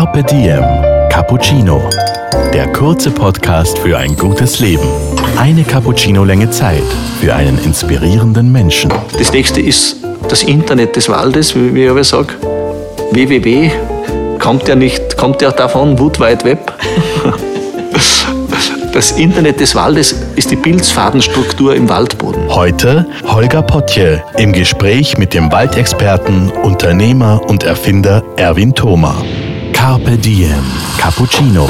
Carpe Diem Cappuccino. Der kurze Podcast für ein gutes Leben. Eine Cappuccino-Länge Zeit für einen inspirierenden Menschen. Das nächste ist das Internet des Waldes, wie ich aber sage. www kommt ja nicht, kommt ja davon, Wood Wide Web. Das Internet des Waldes ist die Pilzfadenstruktur im Waldboden. Heute Holger Potje im Gespräch mit dem Waldexperten, Unternehmer und Erfinder Erwin Thoma. Carpe Diem Cappuccino.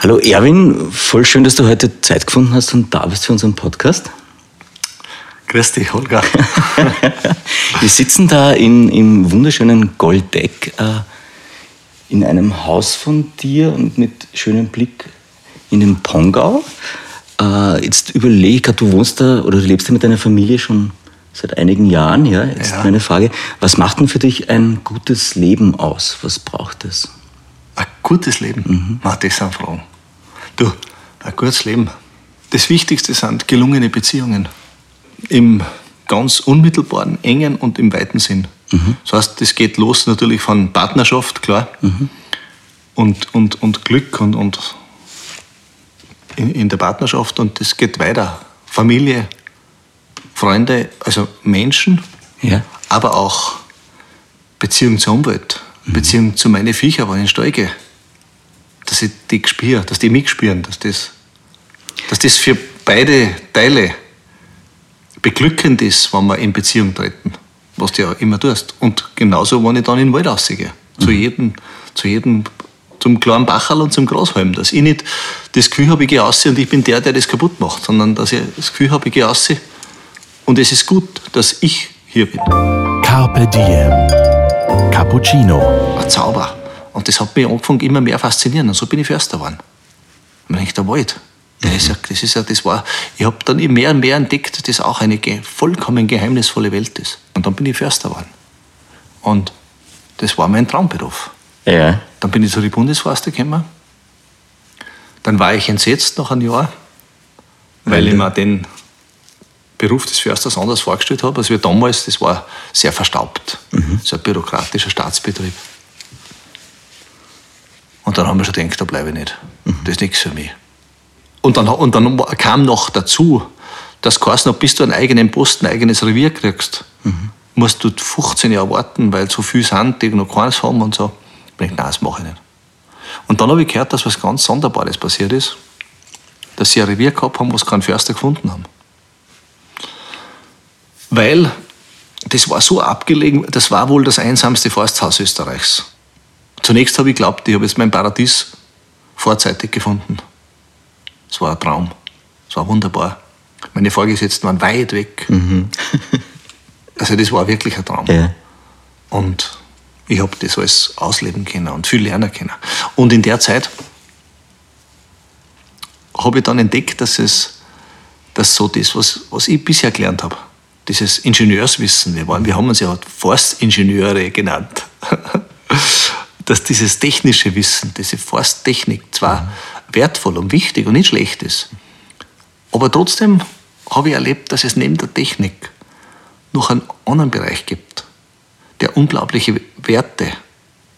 Hallo Erwin, voll schön, dass du heute Zeit gefunden hast und da bist für unseren Podcast. Grüß dich, Holger. Wir sitzen da in, im wunderschönen Golddeck äh, in einem Haus von dir und mit schönem Blick in den Pongau. Äh, jetzt überlege ich du wohnst da oder du lebst da mit deiner Familie schon seit einigen Jahren. Ja? Jetzt ja. meine Frage, was macht denn für dich ein gutes Leben aus? Was braucht es? Ein gutes Leben? Mhm. Mach das sind Fragen. Du, ein gutes Leben. Das Wichtigste sind gelungene Beziehungen. Im ganz unmittelbaren, engen und im weiten Sinn. Mhm. Das heißt, das geht los natürlich von Partnerschaft, klar, mhm. und, und, und Glück und, und in, in der Partnerschaft und das geht weiter. Familie, Freunde, also Menschen, ja. aber auch Beziehung zur Umwelt, mhm. Beziehung zu meinen Viecher, wenn ich in den Stall gehe. Dass ich die spüre, dass die mich spüren, dass das, dass das für beide Teile beglückend ist, wenn wir in Beziehung treten, was du ja immer tust. Und genauso, wenn ich dann in den Wald rausgehe. Mhm. Zu jedem, zu jedem zum kleinen Bacherl und zum Grashalm. Dass ich nicht das Gefühl habe, ich gehe raus und ich bin der, der das kaputt macht, sondern dass ich das Gefühl habe, ich gehe raus und es ist gut, dass ich hier bin. Carpe Diem. Cappuccino. Ein Zauber. Und das hat mich angefangen immer mehr faszinieren. Und so bin ich Förster geworden. Und dann der Wald. Der ist ja, das ist ja, das war, ich habe dann mehr und mehr entdeckt, dass das auch eine vollkommen geheimnisvolle Welt ist. Und dann bin ich Förster geworden. Und das war mein Traumberuf. Ja. Dann bin ich zu den Bundesforste gekommen. Dann war ich entsetzt nach einem Jahr, weil ich mir den Beruf des Försters anders vorgestellt habe, als wir damals, das war sehr verstaubt. Mhm. So ein bürokratischer Staatsbetrieb. Und dann haben wir schon gedacht, da bleibe ich nicht. Mhm. Das ist nichts für mich. Und dann, und dann kam noch dazu, dass du bis du einen eigenen Posten, ein eigenes Revier kriegst, mhm. musst du 15 Jahre warten, weil so viele sind, die noch keines haben und so. Ich denke, nein, das mache ich nicht. Und dann habe ich gehört, dass was ganz Sonderbares passiert ist, dass sie ein Revier gehabt haben, sie keinen Förster gefunden haben. Weil das war so abgelegen, das war wohl das einsamste Forsthaus Österreichs. Zunächst habe ich geglaubt, ich habe jetzt mein Paradies vorzeitig gefunden. Es war ein Traum. Es war wunderbar. Meine Vorgesetzten waren weit weg. Mhm. also das war wirklich ein Traum. Ja. Und ich habe das alles ausleben können und viel lernen können. Und in der Zeit habe ich dann entdeckt, dass es dass so das, was, was ich bisher gelernt habe, dieses Ingenieurswissen, wir, waren, wir haben uns ja Forstingenieure genannt, dass dieses technische Wissen, diese Forsttechnik zwar mhm. wertvoll und wichtig und nicht schlecht ist, aber trotzdem habe ich erlebt, dass es neben der Technik noch einen anderen Bereich gibt, der unglaubliche Werte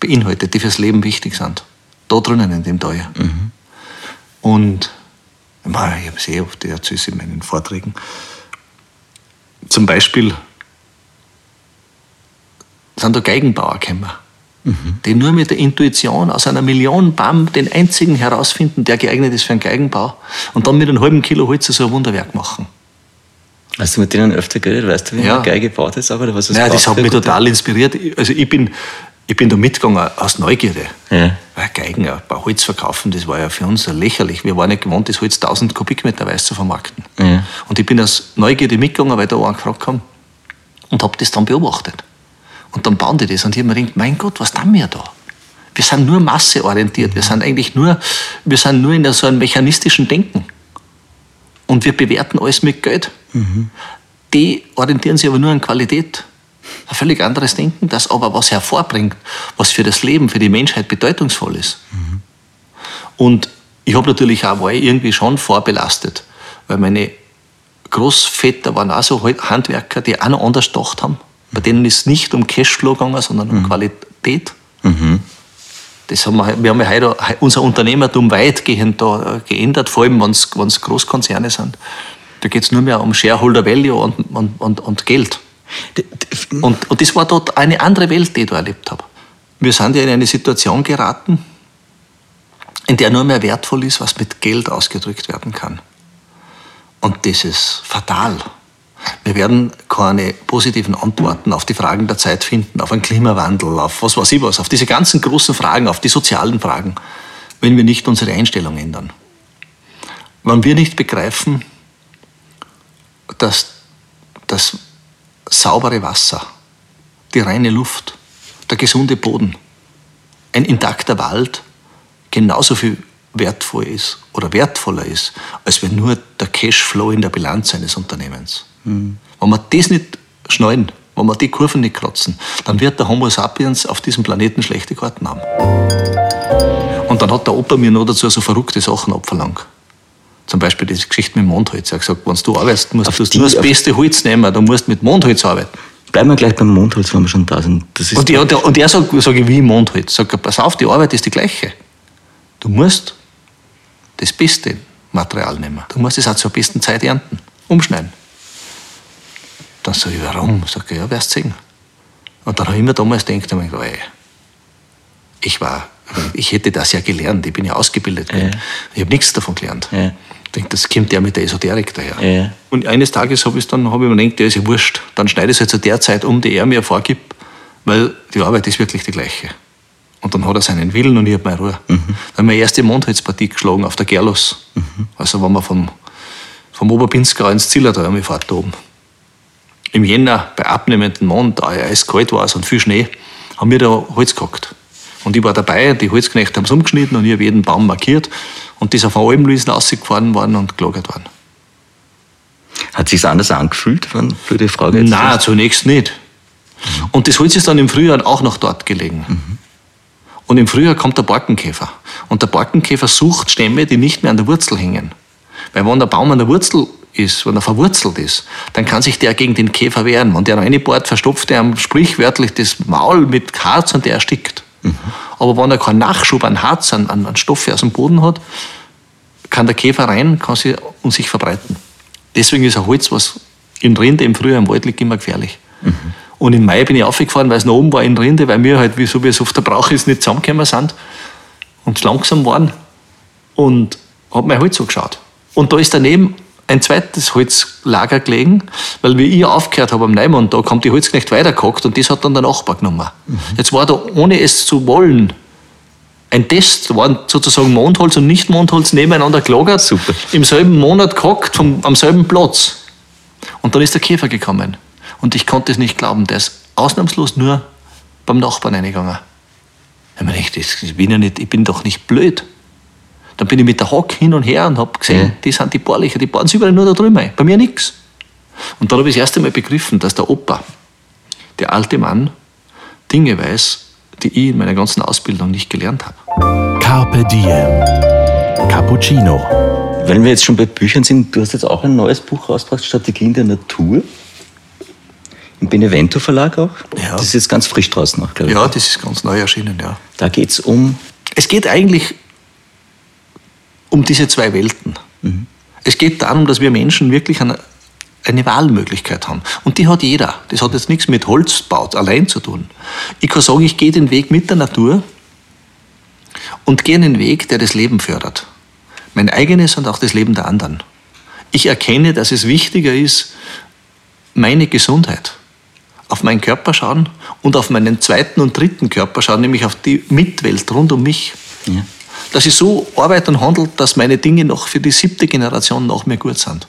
beinhaltet, die fürs Leben wichtig sind. Da drinnen in dem Tal. Mhm. Und ich habe es eh oft erzählt in meinen Vorträgen. Zum Beispiel sind da Geigenbauer gekommen, mhm. die nur mit der Intuition aus einer Million Baum den einzigen herausfinden, der geeignet ist für einen Geigenbau und dann mit einem halben Kilo Holz so ein Wunderwerk machen. Hast du mit denen öfter geredet? Weißt du, wie ja. eine Geige gebaut ist? Oder was naja, das hat mich total inspiriert. Also ich bin, ich bin da mitgegangen aus Neugierde. Ja. Weil Geigen, ein paar Holz verkaufen, das war ja für uns lächerlich. Wir waren nicht gewohnt, das Holz 1000 Kubikmeter weiß zu vermarkten. Ja. Und ich bin aus Neugierde mitgegangen, weil da einen gefragt haben. Und habe das dann beobachtet. Und dann bauen die das. Und ich habe mir gedacht, mein Gott, was tun wir da? Wir sind nur masseorientiert. Wir sind eigentlich nur, wir sind nur in so einem mechanistischen Denken. Und wir bewerten alles mit Geld. Mhm. Die orientieren sich aber nur an Qualität. Ein völlig anderes Denken, das aber was hervorbringt, was für das Leben, für die Menschheit bedeutungsvoll ist. Mhm. Und ich habe natürlich auch, war irgendwie schon vorbelastet, weil meine Großväter waren auch so Handwerker, die auch noch anders gedacht haben. Bei denen ist es nicht um Cashflow gegangen, sondern um mhm. Qualität. Mhm. Das haben wir, wir haben ja heute unser Unternehmertum weitgehend da geändert, vor allem wenn es Großkonzerne sind. Da geht es nur mehr um Shareholder Value und, und, und, und Geld. Und, und das war dort eine andere Welt, die ich da erlebt habe. Wir sind ja in eine Situation geraten, in der nur mehr wertvoll ist, was mit Geld ausgedrückt werden kann. Und das ist fatal. Wir werden keine positiven Antworten auf die Fragen der Zeit finden, auf einen Klimawandel, auf was weiß ich was, auf diese ganzen großen Fragen, auf die sozialen Fragen, wenn wir nicht unsere Einstellung ändern. Wenn wir nicht begreifen, dass das saubere Wasser, die reine Luft, der gesunde Boden, ein intakter Wald genauso viel wertvoll ist oder wertvoller ist, als wenn nur der Cashflow in der Bilanz eines Unternehmens. Mhm. Wenn wir das nicht schneiden, wenn wir die Kurven nicht kratzen, dann wird der Homo sapiens auf diesem Planeten schlechte Karten haben. Und dann hat der Opa mir noch dazu so verrückte Sachen abverlangt. Zum Beispiel die Geschichte mit Mondholz. Er hat gesagt, wenn du arbeitest, musst du nur das beste Holz nehmen, du musst mit Mondholz arbeiten. Bleiben wir gleich beim Mondholz, wenn wir schon da sind. und, er, und er sagt, sag ich, wie Mondholz. Sagt pass auf, die Arbeit ist die gleiche. Du musst das beste Material nehmen. Du musst es auch zur besten Zeit ernten, umschneiden. Dann sage ich, warum? Sagt er, ja, wirst sehen. Und dann habe ich mir damals gedacht, ey, ich war, ich hätte das ja gelernt, ich bin ja ausgebildet. Ja. Ich habe nichts davon gelernt. Ja. Denke, das kommt ja mit der Esoterik daher. Ja. Und eines Tages habe ich dann hab ich mir gedacht, der ist ja wurscht. Dann schneide ich es halt zu der Zeit um, die er mir vorgibt, weil die Arbeit ist wirklich die gleiche. Und dann hat er seinen Willen und ich habe meine Ruhe. Mhm. Dann haben wir erste Mondholzpartie geschlagen auf der Gerlos. Mhm. Also wenn man vom, vom Oberpinskau ins Zillertal fährt da oben. Im Jänner bei abnehmendem Mond, da ja kalt war und viel Schnee, haben wir da Holz gehackt. Und ich war dabei, die Holzknechte haben es umgeschnitten und ich habe jeden Baum markiert. Und ist auf Almlüsen rausgefahren worden und gelagert worden. Hat sich anders angefühlt, wenn du die Frage jetzt Nein, zunächst nicht. Mhm. Und das Holz ist dann im Frühjahr auch noch dort gelegen. Mhm. Und im Frühjahr kommt der Borkenkäfer. Und der Borkenkäfer sucht Stämme, die nicht mehr an der Wurzel hängen. Weil wenn der Baum an der Wurzel ist, wenn er verwurzelt ist, dann kann sich der gegen den Käfer wehren. Wenn der reinbohrt, verstopft er ihm sprichwörtlich das Maul mit Harz und der erstickt. Mhm. Aber wenn er keinen Nachschub an Harz, an, an Stoffe aus dem Boden hat, kann der Käfer rein kann sie, und sich verbreiten. Deswegen ist ein Holz, was in Rinde im Frühjahr im Wald liegt, immer gefährlich. Mhm. Und im Mai bin ich aufgefahren, weil es noch oben war in Rinde, weil wir halt, wie so wie es oft der Brauch ist, nicht zusammengekommen sind und langsam waren. Und habe mein Holz angeschaut. Und da ist daneben ein zweites Holzlager gelegen, weil wie ich aufgehört habe am Neumann, da kommt die Holzknecht weitergehackt und das hat dann der Nachbar genommen. Mhm. Jetzt war da, ohne es zu wollen, ein Test, da waren sozusagen Mondholz und Nicht-Mondholz nebeneinander gelagert, Super. im selben Monat gehackt, vom, am selben Platz. Und dann ist der Käfer gekommen. Und ich konnte es nicht glauben, der ist ausnahmslos nur beim Nachbarn reingegangen. Ich, meine, ich, ich, bin ja nicht, ich bin doch nicht blöd. Dann bin ich mit der Hock hin und her und habe gesehen, ja. die sind die Bohrlöcher, die bohren sich überall nur da drüben ein. Bei mir nichts. Und dann habe ich das erste Mal begriffen, dass der Opa, der alte Mann, Dinge weiß, die ich in meiner ganzen Ausbildung nicht gelernt habe. Carpe Diem. Cappuccino. Wenn wir jetzt schon bei Büchern sind, du hast jetzt auch ein neues Buch rausgebracht, Strategien der Natur. Im Benevento Verlag auch? Ja. Das ist jetzt ganz frisch draußen noch, glaube ich. Ja, das ist ganz neu erschienen, ja. Da geht es um. Es geht eigentlich um diese zwei Welten. Mhm. Es geht darum, dass wir Menschen wirklich eine, eine Wahlmöglichkeit haben. Und die hat jeder. Das hat jetzt nichts mit Holzbau allein zu tun. Ich kann sagen, ich gehe den Weg mit der Natur und gehe einen Weg, der das Leben fördert. Mein eigenes und auch das Leben der anderen. Ich erkenne, dass es wichtiger ist, meine Gesundheit auf meinen Körper schauen und auf meinen zweiten und dritten Körper schauen, nämlich auf die Mitwelt rund um mich. Ja. Dass ich so arbeite und handle, dass meine Dinge noch für die siebte Generation noch mehr gut sind.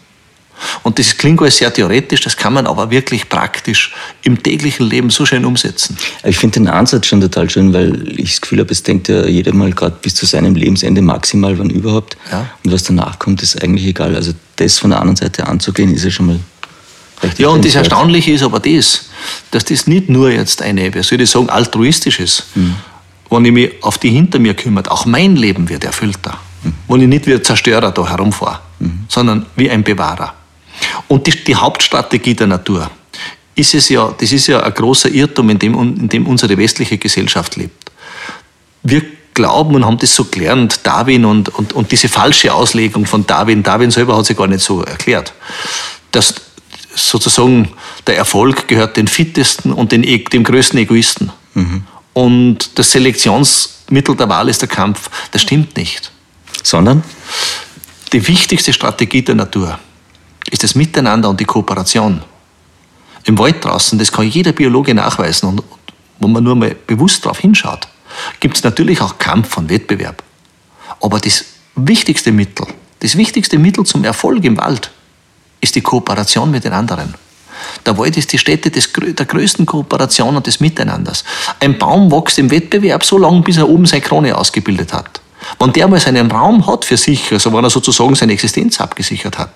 Und das klingt alles sehr theoretisch, das kann man aber wirklich praktisch im täglichen Leben so schön umsetzen. Ich finde den Ansatz schon total schön, weil ich das Gefühl habe, es denkt ja jeder mal gerade bis zu seinem Lebensende maximal, wann überhaupt. Ja. Und was danach kommt, ist eigentlich egal. Also das von der anderen Seite anzugehen, ist ja schon mal Richtig ja, und das Erstaunliche ist aber das, dass das nicht nur jetzt eine, wie soll ich sagen, altruistisch ist, mhm. Wenn ich mich auf die hinter mir kümmert, auch mein Leben wird erfüllter. Mhm. Wenn ich nicht wie ein Zerstörer da herumfahre, mhm. sondern wie ein Bewahrer. Und die, die, Hauptstrategie der Natur ist es ja, das ist ja ein großer Irrtum, in dem, in dem unsere westliche Gesellschaft lebt. Wir glauben und haben das so gelernt, Darwin und, und, und diese falsche Auslegung von Darwin, Darwin selber hat sich gar nicht so erklärt, dass sozusagen der Erfolg gehört den fittesten und den, e, dem größten Egoisten. Mhm. Und das Selektionsmittel der Wahl ist der Kampf. Das stimmt nicht. Sondern? Die wichtigste Strategie der Natur ist das Miteinander und die Kooperation. Im Wald draußen, das kann jeder Biologe nachweisen und wo man nur mal bewusst darauf hinschaut, gibt es natürlich auch Kampf und Wettbewerb. Aber das wichtigste Mittel, das wichtigste Mittel zum Erfolg im Wald ist die Kooperation mit den anderen. Der Wald ist die Stätte des, der größten Kooperation und des Miteinanders. Ein Baum wächst im Wettbewerb so lange, bis er oben seine Krone ausgebildet hat. Wenn der mal seinen Raum hat für sich, also wenn er sozusagen seine Existenz abgesichert hat,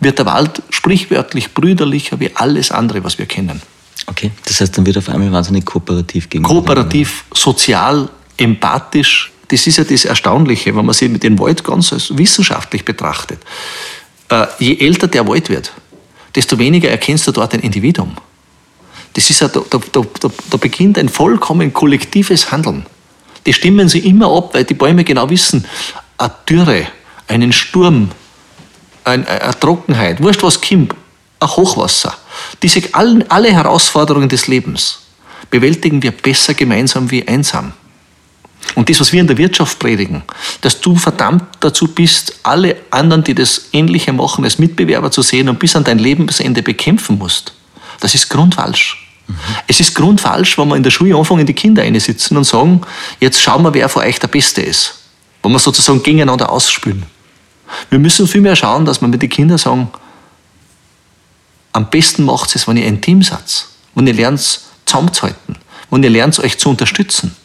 wird der Wald sprichwörtlich brüderlicher wie alles andere, was wir kennen. Okay, das heißt, dann wird auf einmal wahnsinnig kooperativ gegenüber. Kooperativ, sozial, empathisch. Das ist ja das Erstaunliche, wenn man sich mit dem Wald ganz wissenschaftlich betrachtet. Äh, je älter der Wald wird, desto weniger erkennst du dort ein Individuum. Das ist ja, da, da, da, da beginnt ein vollkommen kollektives Handeln. Die stimmen sie immer ab, weil die Bäume genau wissen, eine Dürre, einen Sturm, eine, eine Trockenheit, wurscht was kommt, ein Hochwasser, diese alle, alle Herausforderungen des Lebens bewältigen wir besser gemeinsam wie einsam. Und das, was wir in der Wirtschaft predigen, dass du verdammt dazu bist, alle anderen, die das Ähnliche machen, als Mitbewerber zu sehen und bis an dein Lebensende bekämpfen musst, das ist grundfalsch. Mhm. Es ist grundfalsch, wenn wir in der Schule anfangen, die Kinder sitzen und sagen, jetzt schauen wir, wer von euch der Beste ist. Wenn wir sozusagen gegeneinander ausspülen. Wir müssen vielmehr schauen, dass wir mit den Kindern sagen, am besten macht es, wenn ihr ein Team seid, wenn ihr lernt, zusammenzuhalten, wenn ihr lernt, euch zu unterstützen.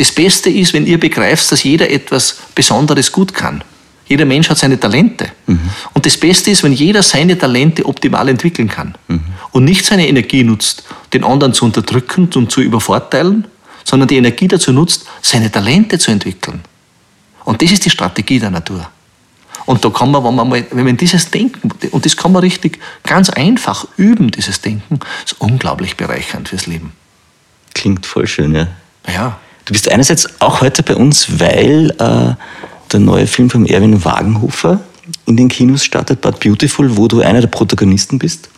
Das Beste ist, wenn ihr begreift, dass jeder etwas Besonderes gut kann. Jeder Mensch hat seine Talente. Mhm. Und das Beste ist, wenn jeder seine Talente optimal entwickeln kann mhm. und nicht seine Energie nutzt, den anderen zu unterdrücken und zu übervorteilen, sondern die Energie dazu nutzt, seine Talente zu entwickeln. Und das ist die Strategie der Natur. Und da kann man, wenn man mal, wenn man dieses Denken, und das kann man richtig ganz einfach üben, dieses Denken, ist unglaublich bereichernd fürs Leben. Klingt voll schön, ja. Ja. Du bist einerseits auch heute bei uns, weil äh, der neue Film von Erwin Wagenhofer in den Kinos startet, But Beautiful, wo du einer der Protagonisten bist.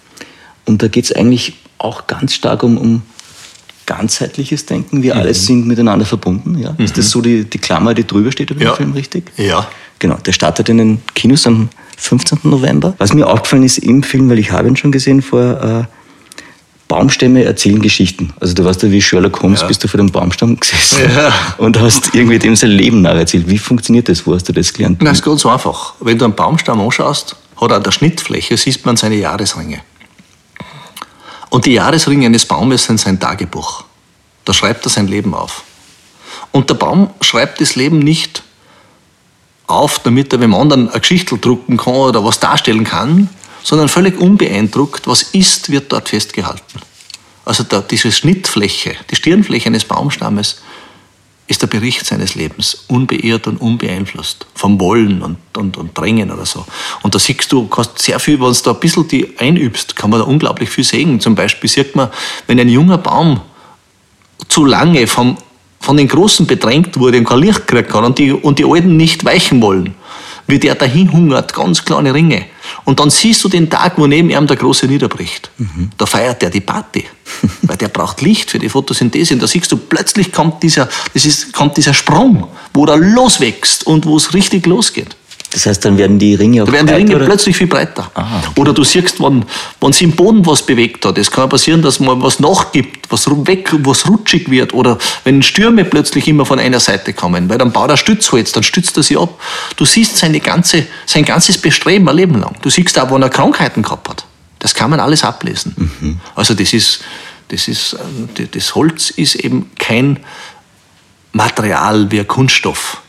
Und da geht es eigentlich auch ganz stark um, um ganzheitliches Denken. Wir mhm. alle sind miteinander verbunden. Ja? Mhm. Ist das so die, die Klammer, die drüber steht über ja. den Film, richtig? Ja. Genau, der startet in den Kinos am 15. November. Was mir aufgefallen ist im Film, weil ich habe ihn schon gesehen vor äh, Baumstämme erzählen Geschichten. Also du warst ja wie Sherlock Holmes, ja. bist du vor dem Baumstamm gesessen ja. und hast irgendwie dem sein Leben nacherzählt. Wie funktioniert das? Wo hast du das gelernt? Das ist ganz einfach. Wenn du einen Baumstamm anschaust, hat an der Schnittfläche, siehst man seine Jahresringe. Und die Jahresringe eines Baumes sind sein Tagebuch. Da schreibt er sein Leben auf. Und der Baum schreibt das Leben nicht auf, damit er dem anderen eine Geschichte drucken kann oder was darstellen kann, sondern völlig unbeeindruckt, was ist, wird dort festgehalten. Also da, diese Schnittfläche, die Stirnfläche eines Baumstammes ist der Bericht seines Lebens, unbeirrt und unbeeinflusst vom Wollen und, und, und Drängen oder so. Und da siehst du, kannst sehr viel, wenn du da ein bisschen die einübst, kann man da unglaublich viel sehen. Zum Beispiel sieht man, wenn ein junger Baum zu lange vom, von den Großen bedrängt wurde und kein Licht kriegen kann und die, und die Alten nicht weichen wollen, wie der dahin hungert, ganz kleine Ringe. Und dann siehst du den Tag, wo neben ihm der Große niederbricht. Mhm. Da feiert der die Party, weil der braucht Licht für die Photosynthese. Und da siehst du, plötzlich kommt dieser, das ist, kommt dieser Sprung, wo er loswächst und wo es richtig losgeht. Das heißt, dann werden die Ringe auch Da werden die Ringe oder? plötzlich viel breiter. Aha. Oder du siehst, wenn, wenn sie im Boden was bewegt hat, es kann passieren, dass mal was nachgibt, was weg, was rutschig wird. Oder wenn Stürme plötzlich immer von einer Seite kommen, weil dann baut er Stützholz, dann stützt er sie ab. Du siehst seine ganze, sein ganzes Bestreben ein Leben lang. Du siehst auch, wenn er Krankheiten gehabt hat. Das kann man alles ablesen. Mhm. Also das ist, das ist, äh, das Holz ist eben kein Material wie ein Kunststoff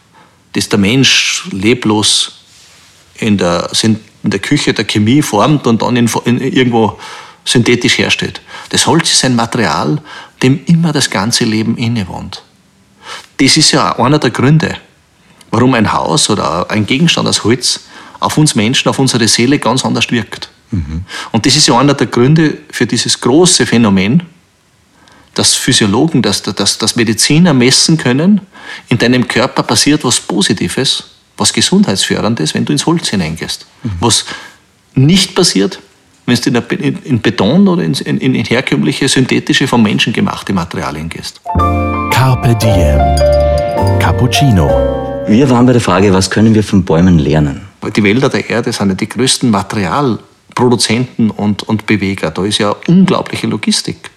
das der Mensch leblos in der, in der Küche der Chemie formt und dann in, in, irgendwo synthetisch herstellt. Das Holz ist ein Material, dem immer das ganze Leben innewohnt. Das ist ja einer der Gründe, warum ein Haus oder ein Gegenstand aus Holz auf uns Menschen, auf unsere Seele ganz anders wirkt. Mhm. Und das ist ja einer der Gründe für dieses große Phänomen, dass Physiologen, dass, dass, dass Mediziner messen können, in deinem Körper passiert was Positives, was Gesundheitsförderndes, wenn du ins Holz hineingehst. Mhm. Was nicht passiert, wenn du in, in Beton oder in, in, in, herkömmliche, synthetische, vom Menschen gemachte Materialien gehst. Carpe Diem. Cappuccino. Wir waren bei der Frage, was können wir von Bäumen lernen? Die Wälder der Erde sind ja die größten Materialproduzenten und, und Beweger. Da ist ja unglaubliche Logistik.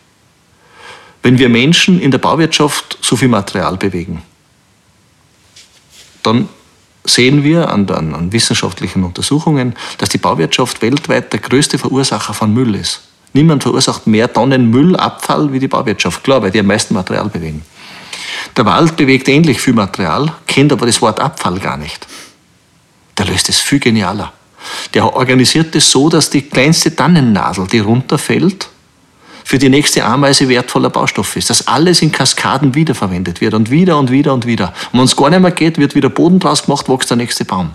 Wenn wir Menschen in der Bauwirtschaft so viel Material bewegen, dann sehen wir an, an, an, wissenschaftlichen Untersuchungen, dass die Bauwirtschaft weltweit der größte Verursacher von Müll ist. Niemand verursacht mehr Tonnen Müllabfall wie die Bauwirtschaft, klar, weil die am meisten Material bewegen. Der Wald bewegt ähnlich viel Material, kennt aber das Wort Abfall gar nicht. Der löst es viel genialer. Der organisiert es so, dass die kleinste Tannennadel, die runterfällt, für die nächste Ameise wertvoller Baustoff ist. Dass alles in Kaskaden wiederverwendet wird und wieder und wieder und wieder. Und wenn es gar nicht mehr geht, wird wieder Boden draus gemacht, wächst der nächste Baum.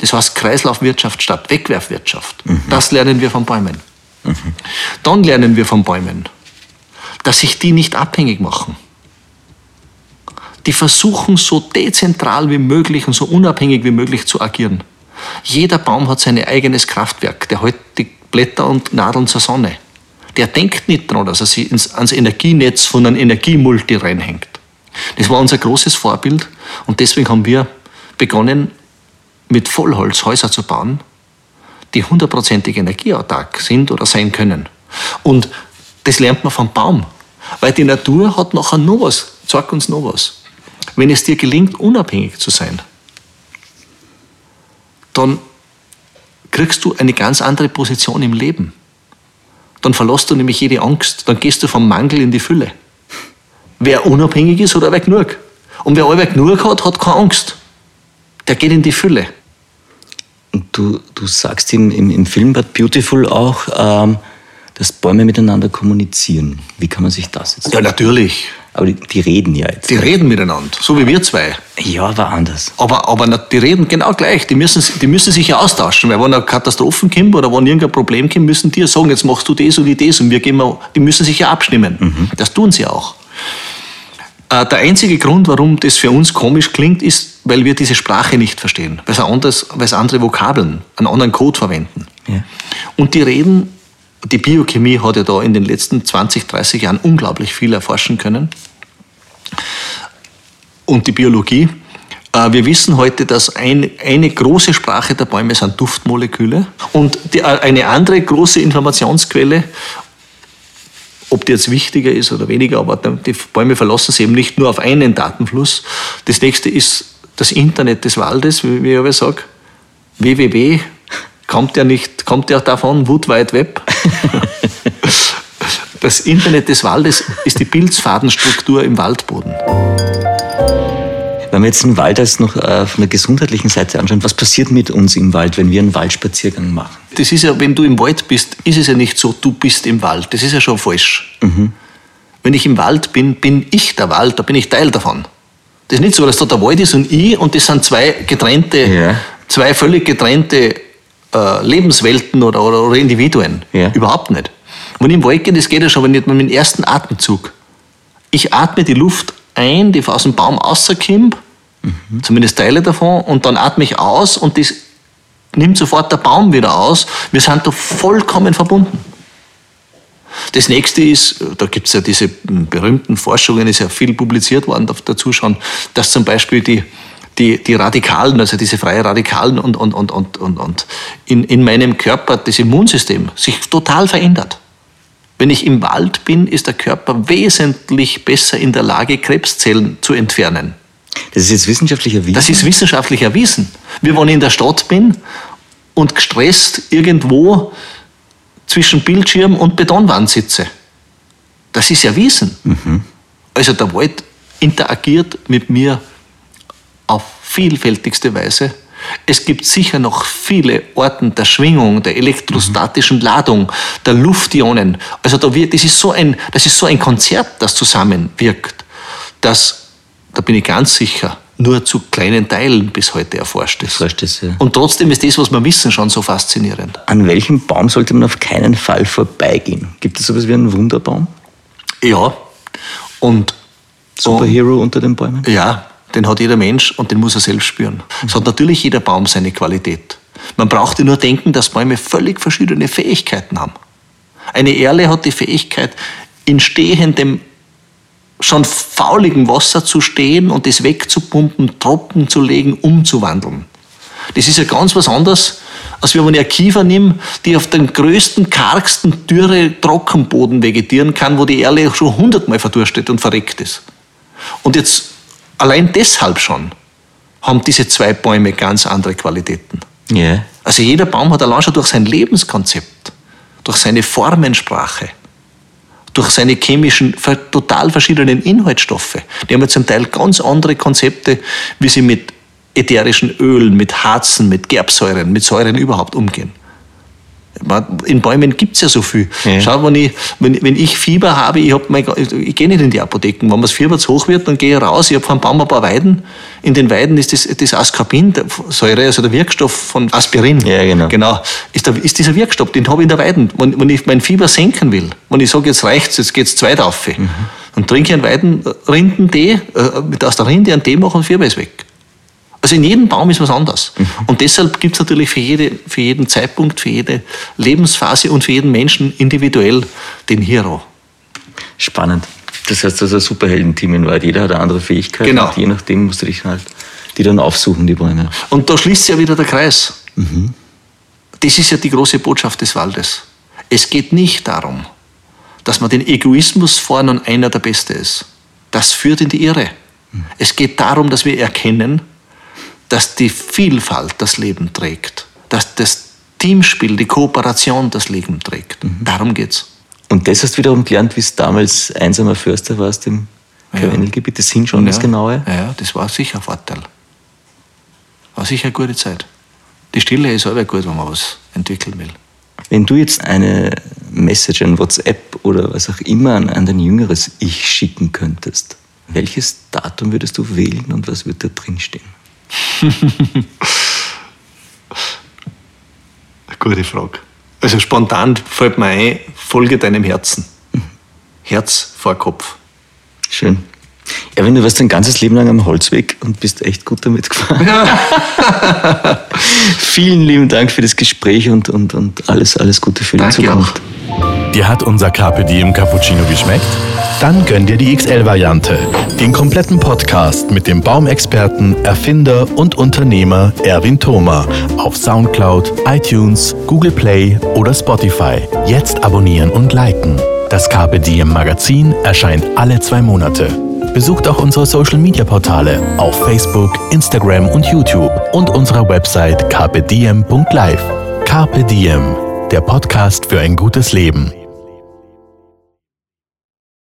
Das heißt Kreislaufwirtschaft statt Wegwerfwirtschaft. Mhm. Das lernen wir von Bäumen. Mhm. Dann lernen wir von Bäumen, dass sich die nicht abhängig machen. Die versuchen so dezentral wie möglich und so unabhängig wie möglich zu agieren. Jeder Baum hat sein eigenes Kraftwerk, der hält die Blätter und Nadeln zur Sonne der denkt nicht daran, dass er sich ins, ans Energienetz von einem Energiemulti reinhängt. Das war unser großes Vorbild und deswegen haben wir begonnen, mit Vollholz Häuser zu bauen, die hundertprozentig energieautark sind oder sein können. Und das lernt man vom Baum. Weil die Natur hat nachher noch was, zeigt uns noch was. Wenn es dir gelingt, unabhängig zu sein, dann kriegst du eine ganz andere Position im Leben dann verlässt du nämlich jede Angst. Dann gehst du vom Mangel in die Fülle. Wer unabhängig ist, hat aber genug. Und wer aber genug hat, hat keine Angst. Der geht in die Fülle. Und du, du sagst im, im, im Film But Beautiful auch, ähm, dass Bäume miteinander kommunizieren. Wie kann man sich das jetzt Ja, natürlich. Aber die, die, reden ja jetzt. Die reden miteinander, so wie wir zwei. Ja, aber anders. Aber, aber die reden genau gleich. Die müssen, die müssen sich ja austauschen, weil wenn eine Katastrophe kommt oder wenn irgendein Problem kommt, müssen die ja sagen, jetzt machst du das und ich das und wir gehen mal, die müssen sich ja abstimmen. Mhm. Das tun sie auch. Äh, der einzige Grund, warum das für uns komisch klingt, ist, weil wir diese Sprache nicht verstehen, weil sie, anders, weil sie andere Vokabeln, einen anderen Code verwenden. Ja. Und die reden die Biochemie hat ja da in den letzten 20, 30 Jahren unglaublich viel erforschen können. Und die Biologie. Äh, wir wissen heute, dass ein, eine große Sprache der Bäume sind Duftmoleküle und die, äh, eine andere große Informationsquelle, ob die jetzt wichtiger ist oder weniger, aber die Bäume verlassen sich eben nicht nur auf einen Datenfluss. Das nächste ist das Internet des Waldes, wie ich aber sage. www kommt ja nicht, kommt ja davon, Wood Wide Web. Das Internet des Waldes ist die Pilzfadenstruktur im Waldboden. Wenn wir jetzt den Wald als noch äh, von der gesundheitlichen Seite anschauen, was passiert mit uns im Wald, wenn wir einen Waldspaziergang machen? Das ist ja, wenn du im Wald bist, ist es ja nicht so, du bist im Wald. Das ist ja schon falsch. Mhm. Wenn ich im Wald bin, bin ich der Wald, da bin ich Teil davon. Das ist nicht so, dass da der Wald ist und ich und das sind zwei getrennte, ja. zwei völlig getrennte äh, Lebenswelten oder, oder, oder Individuen. Ja. Überhaupt nicht. Wenn ich im Wald gehe, das geht ja schon, wenn ich mit dem ersten Atemzug. Ich atme die Luft ein, die aus dem Baum rauskommt, mhm. zumindest Teile davon, und dann atme ich aus und das nimmt sofort der Baum wieder aus. Wir sind da vollkommen verbunden. Das nächste ist, da gibt es ja diese berühmten Forschungen, ist ja viel publiziert worden dazu schon, dass zum Beispiel die, die, die Radikalen, also diese freie Radikalen und, und, und, und, und, und in, in meinem Körper das Immunsystem sich total verändert. Wenn ich im Wald bin, ist der Körper wesentlich besser in der Lage, Krebszellen zu entfernen. Das ist jetzt wissenschaftlich erwiesen? Das ist wissenschaftlich erwiesen. Wir, wenn ich in der Stadt bin und gestresst irgendwo zwischen Bildschirm und Betonwand sitze, das ist erwiesen. Mhm. Also der Wald interagiert mit mir auf vielfältigste Weise. Es gibt sicher noch viele Orten der Schwingung, der elektrostatischen Ladung, der Luftionen. Also da wird, das, ist so ein, das ist so ein Konzert, das zusammenwirkt, das, da bin ich ganz sicher, nur zu kleinen Teilen bis heute erforscht ist. Erforscht ist ja. Und trotzdem ist das, was wir wissen, schon so faszinierend. An welchem Baum sollte man auf keinen Fall vorbeigehen? Gibt es sowas wie einen Wunderbaum? Ja. Und Superhero unter den Bäumen? Ja, Den hat jeder Mensch und den muss er selbst spüren. Es hat natürlich jeder Baum seine Qualität. Man brauchte nur denken, dass Bäume völlig verschiedene Fähigkeiten haben. Eine Erle hat die Fähigkeit, in stehendem, schon fauligen Wasser zu stehen und es wegzupumpen, Tropfen zu legen, umzuwandeln. Das ist ja ganz was anderes, als wenn ich eine Kiefer nehme, die auf dem größten, kargsten, dürre Trockenboden vegetieren kann, wo die Erle schon hundertmal verdurstet und verreckt ist. Und jetzt allein deshalb schon haben diese zwei Bäume ganz andere Qualitäten. Yeah. Also jeder Baum hat allein schon durch sein Lebenskonzept, durch seine Formensprache, durch seine chemischen, total verschiedenen Inhaltsstoffe. Die haben ja zum Teil ganz andere Konzepte, wie sie mit ätherischen Ölen, mit Harzen, mit Gerbsäuren, mit Säuren überhaupt umgehen. In Bäumen gibt es ja so viel. Ja. Schau, wenn ich, wenn, wenn ich Fieber habe, ich, hab mein, ich gehe nicht in die Apotheken. Wenn mir das Fieber zu hoch wird, dann gehe ich raus. Ich habe vom Baum ein paar Weiden. In den Weiden ist das, das Ascorbinsäure, also der Wirkstoff von Aspirin. Ja, genau. genau ist, der, ist dieser Wirkstoff, den habe ich in der Weiden. Wenn, wenn ich mein Fieber senken will, wenn ich sage, jetzt reicht's, jetzt geht's zwei auf, mhm. dann trinke ich einen Weidenrindentee, äh, aus der Rinde einen Tee machen und Fieber ist weg. Also in jedem Baum ist was anders. Mhm. Und deshalb gibt es natürlich für, jede, für jeden Zeitpunkt, für jede Lebensphase und für jeden Menschen individuell den Hero. Spannend. Das heißt, das ist ein Superheldenteam in Wahrheit. Jeder hat eine andere Fähigkeit. Genau. Und je nachdem musst du dich halt die dann aufsuchen, die Bäume. Und da schließt sich ja wieder der Kreis. Mhm. Das ist ja die große Botschaft des Waldes. Es geht nicht darum, dass man den Egoismus vorn und einer der Beste ist. Das führt in die Irre. Mhm. Es geht darum, dass wir erkennen, dass die Vielfalt das Leben trägt, dass das Teamspiel, die Kooperation das Leben trägt. Mhm. Darum geht's. Und das hast du wiederum gelernt, wie es damals einsamer Förster warst im Karwendelgebiet, das Hinschauen, ja, das Genaue? Ja, das war sicher ein Vorteil. War sicher eine gute Zeit. Die Stille ist auch gut, wenn man was entwickeln will. Wenn du jetzt eine Message, ein WhatsApp oder was auch immer an, an dein jüngeres Ich schicken könntest, welches Datum würdest du wählen und was würde da drinstehen? Gute Frage. Also spontan fällt mir ein, folge deinem Herzen. Herz vor Kopf. Schön. Ja, wenn du warst dein ganzes Leben lang am Holzweg und bist echt gut damit gefahren. Ja. Vielen lieben Dank für das Gespräch und, und, und alles, alles Gute für die Danke Zukunft. Auch. Dir hat unser Carpe Diem Cappuccino geschmeckt? Dann gönn dir die XL-Variante. Den kompletten Podcast mit dem Baumexperten, Erfinder und Unternehmer Erwin Thoma auf Soundcloud, iTunes, Google Play oder Spotify. Jetzt abonnieren und liken. Das Carpe Diem Magazin erscheint alle zwei Monate. Besucht auch unsere Social Media Portale auf Facebook, Instagram und YouTube und unsere Website carpediem.live. Carpe Diem, der Podcast für ein gutes Leben.